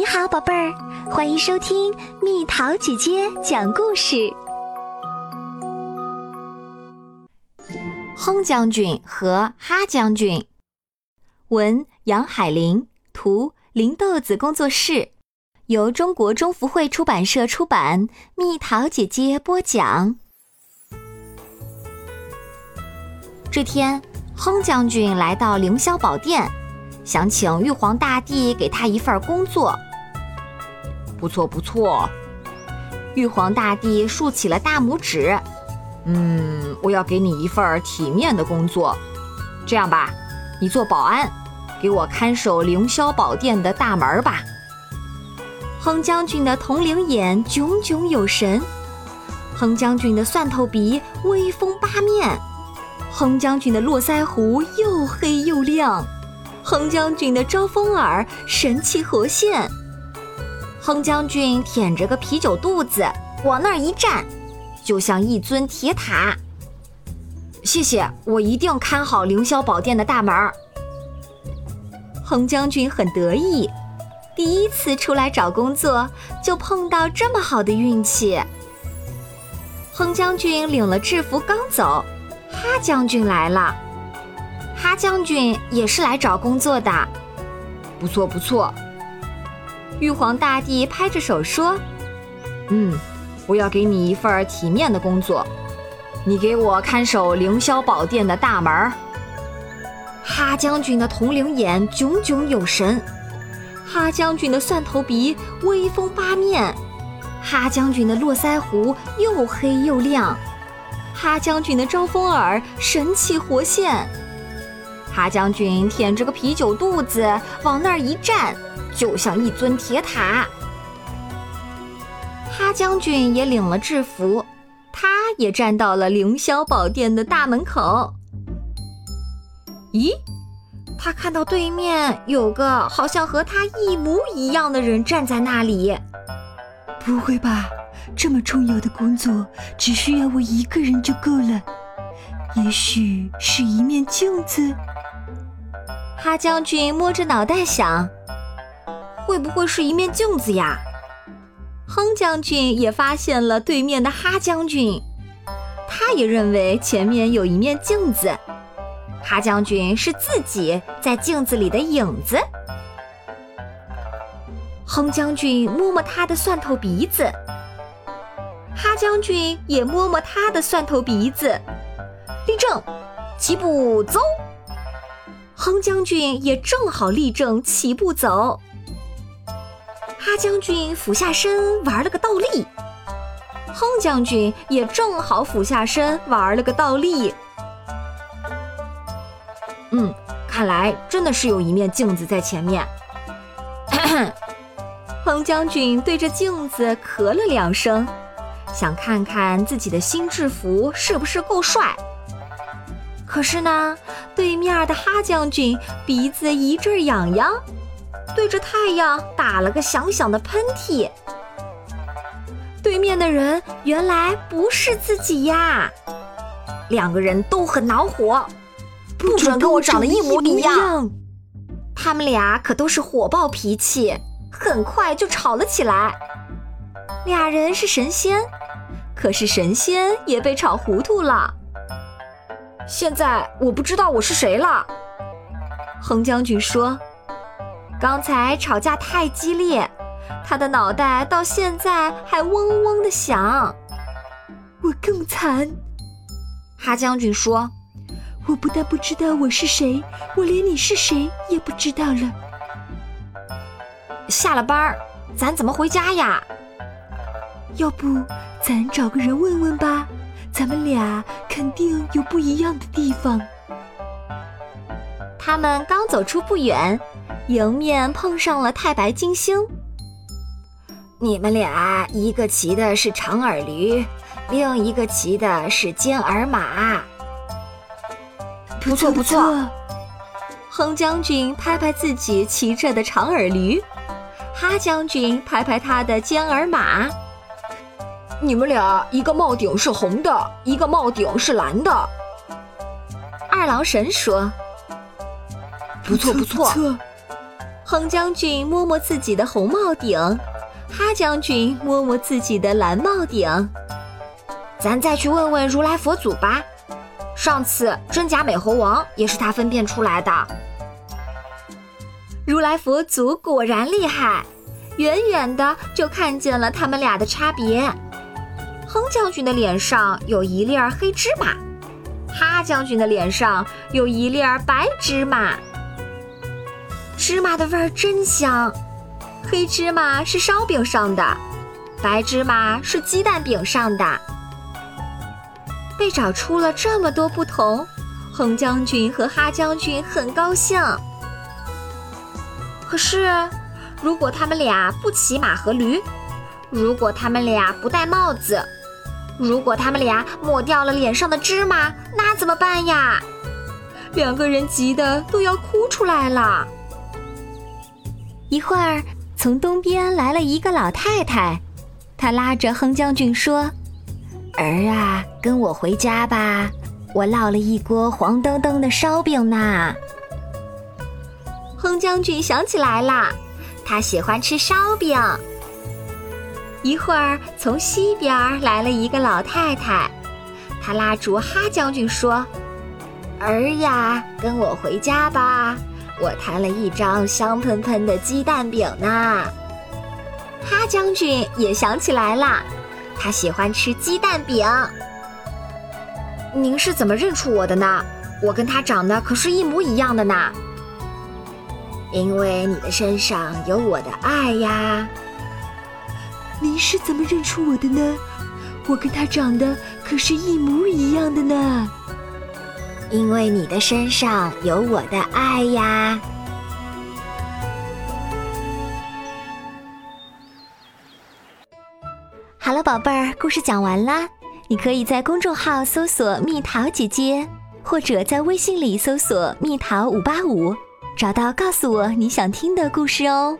你好，宝贝儿，欢迎收听蜜桃姐姐讲故事。哼将军和哈将军，文杨海玲，图林豆子工作室，由中国中福会出版社出版，蜜桃姐姐播讲。这天，哼将军来到凌霄宝殿，想请玉皇大帝给他一份工作。不错不错，玉皇大帝竖起了大拇指。嗯，我要给你一份体面的工作。这样吧，你做保安，给我看守凌霄宝殿的大门吧。哼将军的铜铃眼炯炯有神，哼将军的蒜头鼻威风八面，哼将军的络腮胡又黑又亮，哼将军的招风耳神气活现。哼将军舔着个啤酒肚子，往那儿一站。就像一尊铁塔。谢谢，我一定看好凌霄宝殿的大门。哼将军很得意，第一次出来找工作就碰到这么好的运气。哼将军领了制服刚走，哈将军来了。哈将军也是来找工作的。不错不错。玉皇大帝拍着手说：“嗯。”我要给你一份体面的工作，你给我看守凌霄宝殿的大门。哈将军的铜铃眼炯炯有神，哈将军的蒜头鼻威风八面，哈将军的络腮胡又黑又亮，哈将军的招风耳神气活现，哈将军舔着个啤酒肚子往那儿一站，就像一尊铁塔。哈将军也领了制服，他也站到了凌霄宝殿的大门口。咦，他看到对面有个好像和他一模一样的人站在那里。不会吧，这么重要的工作只需要我一个人就够了？也许是一面镜子。哈将军摸着脑袋想，会不会是一面镜子呀？哼将军也发现了对面的哈将军，他也认为前面有一面镜子，哈将军是自己在镜子里的影子。哼将军摸摸他的蒜头鼻子，哈将军也摸摸他的蒜头鼻子，立正，齐步走。哼将军也正好立正，齐步走。哈将军俯下身玩了个倒立，哼将军也正好俯下身玩了个倒立。嗯，看来真的是有一面镜子在前面。哼将军对着镜子咳了两声，想看看自己的新制服是不是够帅。可是呢，对面的哈将军鼻子一阵痒痒。对着太阳打了个响响的喷嚏。对面的人原来不是自己呀！两个人都很恼火，不准跟我长得一模一样。他们俩可都是火爆脾气，很快就吵了起来。俩人是神仙，可是神仙也被吵糊涂了。现在我不知道我是谁了。恒将军说。刚才吵架太激烈，他的脑袋到现在还嗡嗡的响。我更惨，哈将军说：“我不但不知道我是谁，我连你是谁也不知道了。”下了班儿，咱怎么回家呀？要不咱找个人问问吧，咱们俩肯定有不一样的地方。他们刚走出不远。迎面碰上了太白金星，你们俩一个骑的是长耳驴，另一个骑的是尖耳马。不错不错，哼将军拍拍自己骑着的长耳驴，哈将军拍拍他的尖耳马。你们俩一个帽顶是红的，一个帽顶是蓝的。二郎神说：“不错不错。”哼将军摸摸自己的红帽顶，哈将军摸摸自己的蓝帽顶。咱再去问问如来佛祖吧。上次真假美猴王也是他分辨出来的。如来佛祖果然厉害，远远的就看见了他们俩的差别。哼将军的脸上有一粒黑芝麻，哈将军的脸上有一粒白芝麻。芝麻的味儿真香，黑芝麻是烧饼上的，白芝麻是鸡蛋饼上的。被找出了这么多不同，哼将军和哈将军很高兴。可是，如果他们俩不骑马和驴，如果他们俩不戴帽子，如果他们俩抹掉了脸上的芝麻，那怎么办呀？两个人急得都要哭出来了。一会儿，从东边来了一个老太太，她拉着哼将军说：“儿啊，跟我回家吧，我烙了一锅黄澄澄的烧饼呢。”哼将军想起来了，他喜欢吃烧饼。一会儿，从西边来了一个老太太，她拉住哈将军说：“儿呀，跟我回家吧，我摊了一张香喷喷的鸡蛋饼呢。”哈将军也想起来了，他喜欢吃鸡蛋饼。您是怎么认出我的呢？我跟他长得可是一模一样的呢。因为你的身上有我的爱呀！您是怎么认出我的呢？我跟他长得可是一模一样的呢。因为你的身上有我的爱呀！好了，宝贝儿，故事讲完啦。你可以在公众号搜索“蜜桃姐姐”，或者在微信里搜索“蜜桃五八五”。找到，告诉我你想听的故事哦。